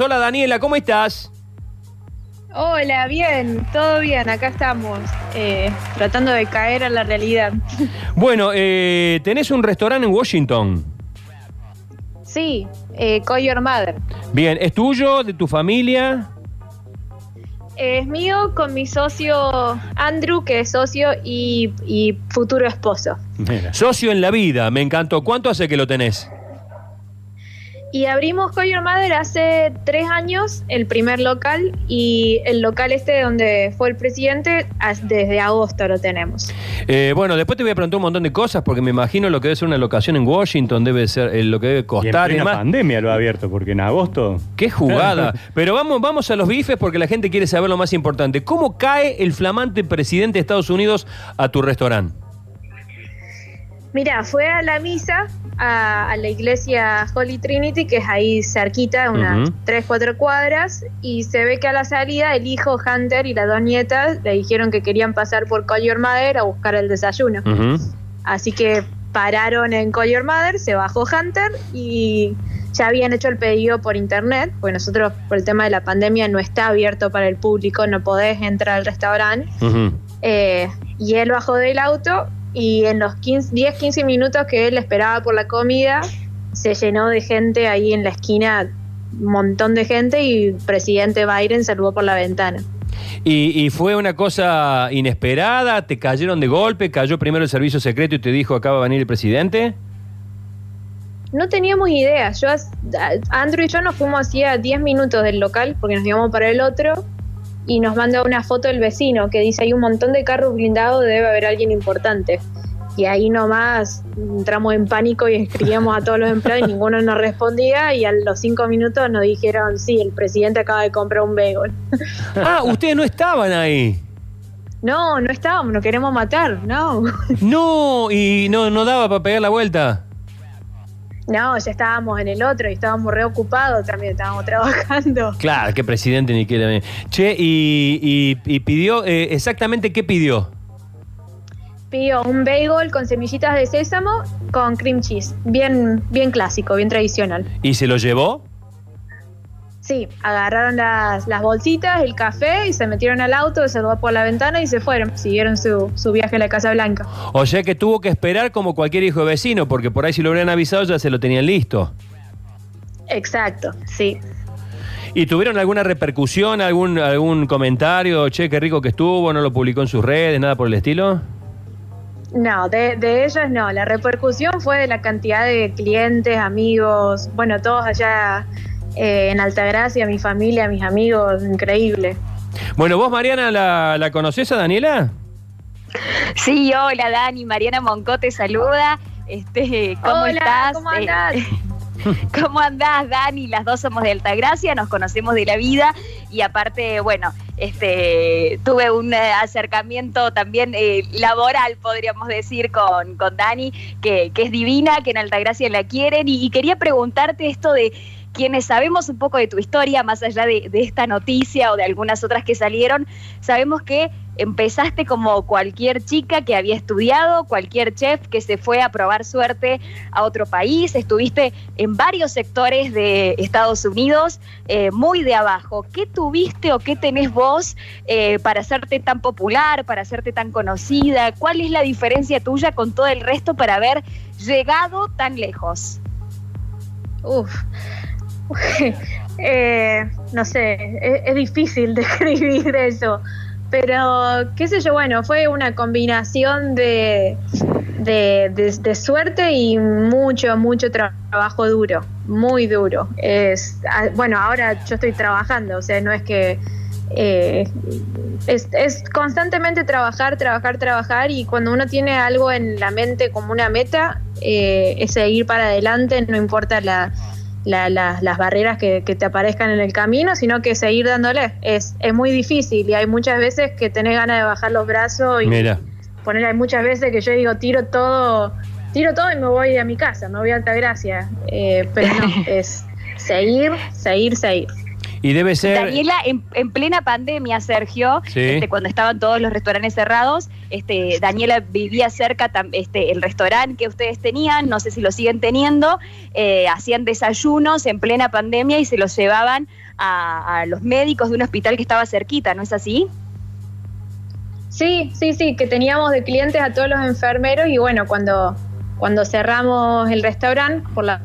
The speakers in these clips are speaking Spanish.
Hola Daniela, ¿cómo estás? Hola, bien, todo bien, acá estamos, eh, tratando de caer a la realidad. Bueno, eh, tenés un restaurante en Washington. Sí, eh, Call Your Mother. Bien, ¿es tuyo, de tu familia? Es mío con mi socio Andrew, que es socio y, y futuro esposo. Socio en la vida, me encantó. ¿Cuánto hace que lo tenés? Y abrimos Your Mother hace tres años, el primer local, y el local este donde fue el presidente, desde agosto lo tenemos. Eh, bueno, después te voy a preguntar un montón de cosas porque me imagino lo que debe ser una locación en Washington, debe ser eh, lo que debe Y en costar y, plena demás. pandemia lo ha abierto, porque en agosto. Qué jugada. Pero vamos, vamos a los bifes porque la gente quiere saber lo más importante. ¿Cómo cae el flamante presidente de Estados Unidos a tu restaurante? Mira, fue a la misa a, a la iglesia Holy Trinity, que es ahí cerquita, unas Ujú. tres, cuatro cuadras, y se ve que a la salida el hijo Hunter y las dos nietas le dijeron que querían pasar por Collier Mother a buscar el desayuno. Así que pararon en Collier Mother, se bajó Hunter y ya habían hecho el pedido por internet, porque nosotros por el tema de la pandemia no está abierto para el público, no podés entrar al restaurante. Eh, y él bajó del auto y en los 15, 10, 15 minutos que él esperaba por la comida, se llenó de gente ahí en la esquina, un montón de gente y el presidente Biden saludó por la ventana. ¿Y, y fue una cosa inesperada? ¿Te cayeron de golpe? ¿Cayó primero el servicio secreto y te dijo acaba de venir el presidente? No teníamos idea. Yo, Andrew y yo nos fuimos hacía 10 minutos del local porque nos íbamos para el otro y nos manda una foto del vecino que dice hay un montón de carros blindados, debe haber alguien importante. Y ahí nomás entramos en pánico y escribíamos a todos los empleados y ninguno nos respondía y a los 5 minutos nos dijeron, sí, el presidente acaba de comprar un bagel. Ah, ustedes no estaban ahí. No, no estábamos, nos queremos matar, no. No, y no, no daba para pegar la vuelta. No, ya estábamos en el otro y estábamos reocupados también, estábamos trabajando. Claro, qué presidente ni qué. Che, y, y- y pidió, eh, exactamente qué pidió. Pidió un bagel con semillitas de sésamo con cream cheese. Bien, bien clásico, bien tradicional. ¿Y se lo llevó? Sí, agarraron las, las bolsitas, el café y se metieron al auto, se saludó por la ventana y se fueron. Siguieron su, su viaje a la Casa Blanca. O sea que tuvo que esperar como cualquier hijo de vecino, porque por ahí si lo hubieran avisado ya se lo tenían listo. Exacto, sí. ¿Y tuvieron alguna repercusión, algún, algún comentario? Che, qué rico que estuvo, no lo publicó en sus redes, nada por el estilo. No, de, de ellos no. La repercusión fue de la cantidad de clientes, amigos, bueno, todos allá eh, en Altagracia, mi familia, mis amigos, increíble. Bueno, vos, Mariana, ¿la, la conocés a Daniela? Sí, hola Dani, Mariana Monco te saluda. Este, ¿Cómo Hola, estás? ¿cómo Eh, andás? ¿Cómo andás, Dani? Las dos somos de Altagracia, nos conocemos de la vida y aparte, bueno, este, tuve un eh, acercamiento también eh, laboral, podríamos decir, con, con Dani, que, que es divina, que en Altagracia la quieren y, y quería preguntarte esto de quienes sabemos un poco de tu historia, más allá de, esta noticia o de algunas otras que salieron, sabemos que empezaste como cualquier chica que había estudiado, cualquier chef que se fue a probar suerte a otro país, estuviste en varios sectores de Estados Unidos, eh, muy de abajo. ¿Qué tuviste o qué tenés vos eh, para hacerte tan popular, para hacerte tan conocida? ¿Cuál es la diferencia tuya con todo el resto para haber llegado tan lejos? Uf. Eh, no sé, es, difícil describir eso. Pero, qué sé yo, bueno, fue una combinación de, de, de- suerte y mucho, mucho tra- trabajo duro, muy duro. Es, bueno, ahora yo estoy trabajando, o sea, no es que... eh, es, es constantemente trabajar, trabajar, trabajar y cuando uno tiene algo en la mente como una meta, eh, es seguir para adelante, no importa la, la- la- las barreras que, que te aparezcan en el camino, sino que seguir dándole. Es, es muy difícil y hay muchas veces que tenés ganas de bajar los brazos y Mira. poner, hay muchas veces que yo digo, tiro todo, tiro todo y me voy a mi casa, me voy a Altagracia. Eh, pero no, es seguir, seguir, seguir. Y debe ser... Daniela, en, en plena pandemia, Sergio, Sí. este, cuando estaban todos los restaurantes cerrados, este, Daniela vivía cerca este, el restaurante que ustedes tenían, no sé si lo siguen teniendo, eh, hacían desayunos en plena pandemia y se los llevaban a, los médicos de un hospital que estaba cerquita, ¿no es así? Sí, sí, sí, que teníamos de clientes a todos los enfermeros y bueno, cuando, cuando cerramos el restaurante por la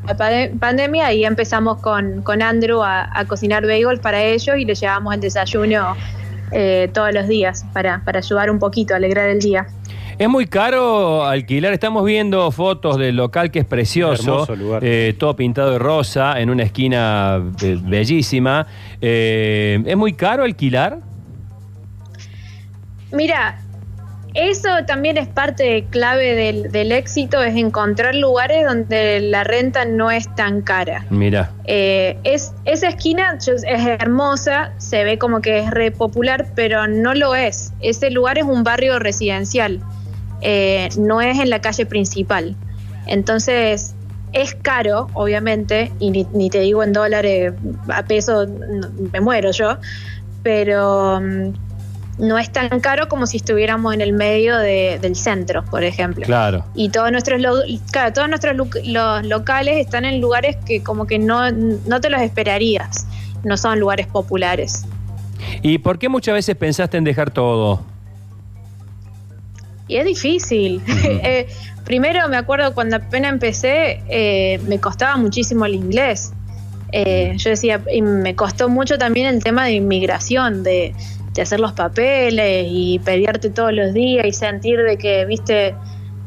pandemia, ahí empezamos con, con Andrew a, cocinar bagels para ellos y les llevamos el desayuno eh, todos los días para, para ayudar un poquito, a alegrar el día. Es muy caro alquilar. Estamos viendo fotos del local que es precioso, eh, todo pintado de rosa, en una esquina eh, bellísima. ¿Es muy caro alquilar? Mira, eso también es parte clave del, éxito, es encontrar lugares donde la renta no es tan cara. Mira. Eh, es, esa esquina es hermosa, se ve como que es re popular, pero no lo es. Ese lugar es un barrio residencial, eh, no es en la calle principal. Entonces, es caro, obviamente, y ni, ni te digo en dólares, a peso, me muero yo, pero mm, no es tan caro como si estuviéramos en el medio del centro, por ejemplo. Claro. Y todos nuestros, claro, todos nuestros los locales están en lugares que como que no, no te los esperarías, no son lugares populares. ¿Y por qué muchas veces pensaste en dejar todo? Y es difícil. Eh, primero me acuerdo cuando apenas empecé, eh, me costaba muchísimo el inglés. Eh, yo decía, y me costó mucho también el tema de inmigración, de, de hacer los papeles y pelearte todos los días y sentir de que, viste,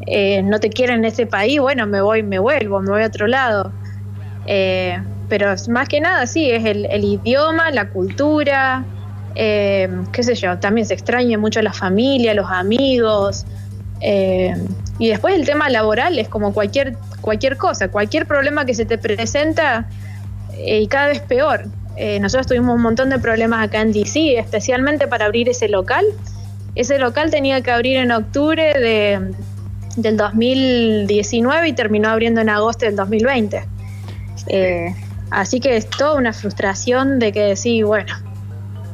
eh, no te quieren en ese país, bueno, me voy, me vuelvo, me voy a otro lado. Eh, pero más que nada, sí, es el, idioma, la cultura, eh, qué sé yo, también se extraña mucho la familia, los amigos. y después el tema laboral es como cualquier, cualquier cosa, cualquier problema que se te presenta y cada vez peor. Eh, nosotros tuvimos un montón de problemas acá en DC, especialmente para abrir ese local. Ese local tenía que abrir en octubre de, del 2019 y terminó abriendo en agosto del 2020. Eh, así que es toda una frustración de que decir, bueno,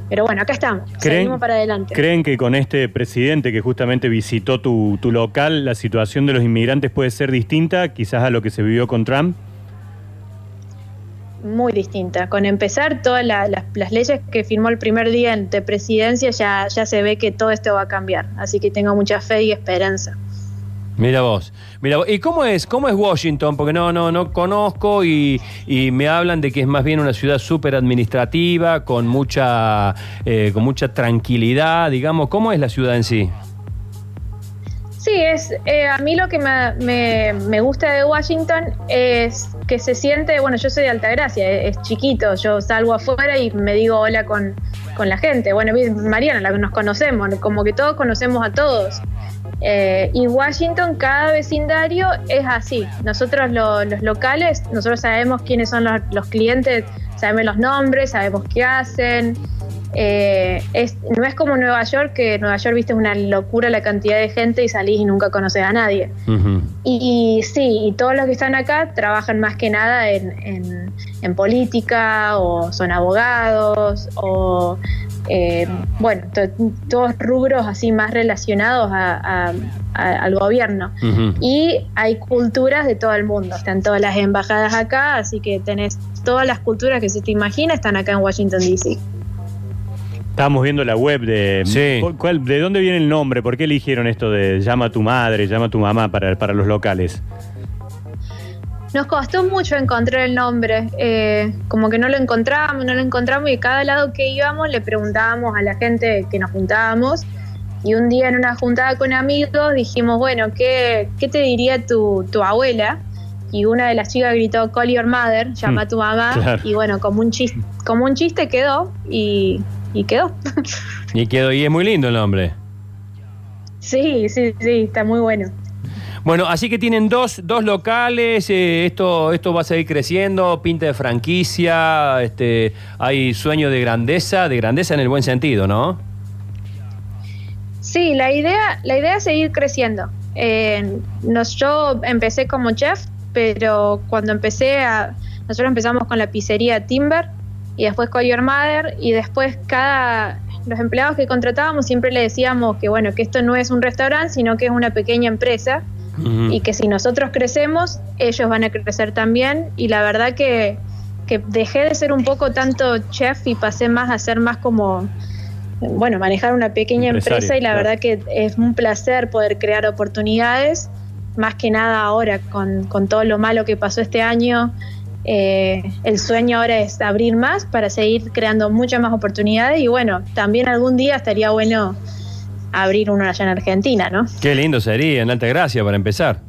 pero bueno, acá estamos, seguimos para adelante. ¿Creen que con este presidente que justamente visitó tu, tu local, la situación de los inmigrantes puede ser distinta quizás a lo que se vivió con Trump? Muy distinta. Con empezar, todas las leyes que firmó el primer día de presidencia ya, ya se ve que todo esto va a cambiar. Así que tengo mucha fe y esperanza. Mira vos, mira ¿Y cómo es, cómo es Washington? Porque no, no, no conozco y, me hablan de que es más bien una ciudad súper administrativa, con mucha, eh, con mucha tranquilidad, digamos. ¿Cómo es la ciudad en sí? Sí, es eh, a mí lo que me, me, gusta de Washington es que se siente, bueno, yo soy de Altagracia, es, es chiquito, yo salgo afuera y me digo hola con, la gente. Bueno, Mariana, la nos conocemos, como que todos conocemos a todos. Eh, y Washington, cada vecindario es así. Nosotros los locales, nosotros sabemos quiénes son los, los clientes, sabemos los nombres, sabemos qué hacen. Eh, es, no es como Nueva York, que Nueva York, viste, es una locura la cantidad de gente y salís y nunca conoces a nadie. y, sí, y todos los que están acá trabajan más que nada en, política o son abogados o, eh, bueno, todos rubros así más relacionados al gobierno. Y hay culturas de todo el mundo, están todas las embajadas acá, así que tenés todas las culturas que se te imagina, están acá en Washington, D.C. Estábamos viendo la web de. ¿De dónde viene el nombre? ¿Por qué eligieron esto de llama a tu madre, llama a tu mamá para, para los locales? Nos costó mucho encontrar el nombre, eh, como que no lo encontrábamos, no lo encontramos y cada lado que íbamos le preguntábamos a la gente que nos juntábamos y un día en una juntada con amigos dijimos, bueno, ¿qué, qué te diría tu, tu abuela? Y una de las chicas gritó, call your mother, llama a tu mamá y bueno, como un, chiste, como un chiste quedó y y quedó. Y quedó, y es muy lindo el nombre. Sí, sí, sí, está muy bueno. Bueno, así que tienen dos, dos locales, eh, esto, esto va a seguir creciendo, pinta de franquicia, este, hay sueño de grandeza, de grandeza en el buen sentido, ¿no? Sí, la idea, la idea es seguir creciendo. Eh, nos, yo empecé como chef, pero cuando empecé a, nosotros empezamos con la pizzería Timber, y después Call Your Mother y después cada los empleados que contratábamos siempre le decíamos que bueno que esto no es un restaurante sino que es una pequeña empresa y que si nosotros crecemos ellos van a crecer también y la verdad que, que dejé de ser un poco tanto chef y pasé más a ser más como, bueno, manejar una pequeña empresa y la verdad que es un placer poder crear oportunidades, más que nada ahora con, con todo lo malo que pasó este año. Eh, el sueño ahora es abrir más para seguir creando muchas más oportunidades y bueno, también algún día estaría bueno abrir uno allá en Argentina, ¿no? Qué lindo sería, en Alta Gracia, para empezar.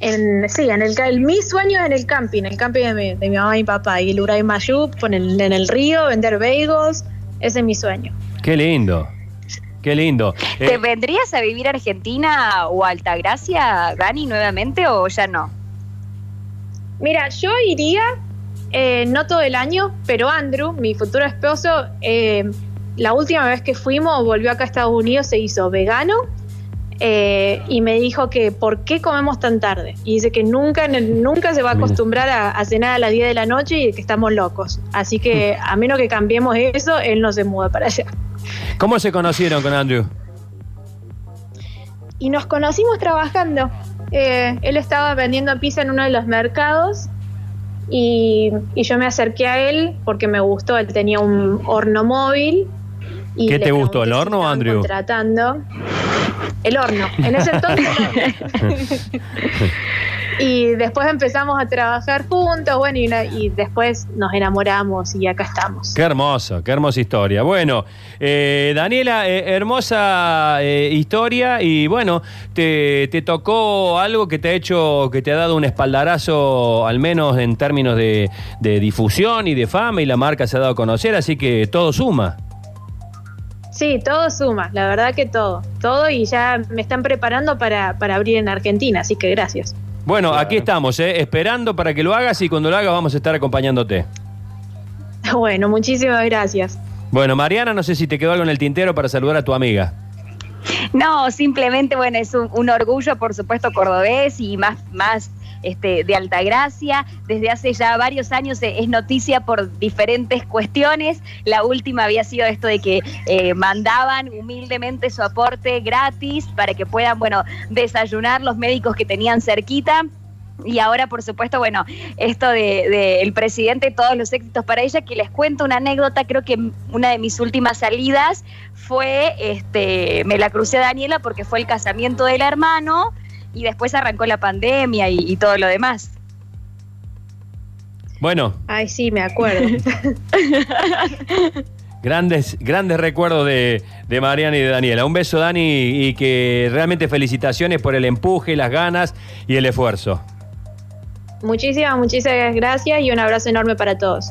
En, sí, en el, mi sueño es en el camping, el camping de mi, de mi mamá y mi papá, y el Uray Mayup, en el, en el río, vender bagels, ese es mi sueño. Qué lindo. Qué lindo. ¿Te eh, vendrías a vivir a Argentina o Altagracia, Dani, nuevamente o ya no? Mira, yo iría, eh, no todo el año, pero Andrew, mi futuro esposo, eh, la última vez que fuimos, volvió acá a Estados Unidos, se hizo vegano eh, y me dijo que por qué comemos tan tarde. Y dice que nunca, nunca se va a acostumbrar a, cenar a las 10 de la noche y que estamos locos. Así que a menos que cambiemos eso, él no se muda para allá. ¿Cómo se conocieron con Andrew? Y nos conocimos trabajando. Eh, él estaba vendiendo pizza en uno de los mercados y, y, yo me acerqué a él porque me gustó. Él tenía un horno móvil ¿Qué te gustó, el horno, Andrew? Tratando el horno. En ese entonces. y después empezamos a trabajar juntos, bueno, y, después nos enamoramos y acá estamos. Qué hermoso, qué hermosa historia. Bueno, eh, Daniela, eh, hermosa eh, historia y bueno, te, tocó algo que te ha hecho, que te ha dado un espaldarazo, al menos en términos de difusión y de fama, y la marca se ha dado a conocer, así que todo suma. Sí, todo suma, la verdad que todo, todo y ya me están preparando para, abrir en Argentina, así que gracias. Bueno, aquí estamos, eh, esperando para que lo hagas y cuando lo hagas vamos a estar acompañándote. Bueno, muchísimas gracias. Bueno, Mariana, no sé si te quedó algo en el tintero para saludar a tu amiga. No, simplemente, bueno, es un, un orgullo, por supuesto, cordobés y más, más este, de Altagracia. Desde hace ya varios años es noticia por diferentes cuestiones. La última había sido esto de que eh, mandaban humildemente su aporte gratis para que puedan, bueno, desayunar los médicos que tenían cerquita. Y ahora, por supuesto, bueno, esto del de, el presidente, todos los éxitos para ella, que les cuento una anécdota, creo que una de mis últimas salidas fue, este, me la crucé a Daniela porque fue el casamiento del hermano, y después arrancó la pandemia y, todo lo demás. Bueno. Ay, sí, me acuerdo. Grandes, grandes recuerdos de, de, Mariana y de Daniela. Un beso, Dani, y que realmente felicitaciones por el empuje, las ganas y el esfuerzo. Muchísimas, muchísimas gracias y un abrazo enorme para todos.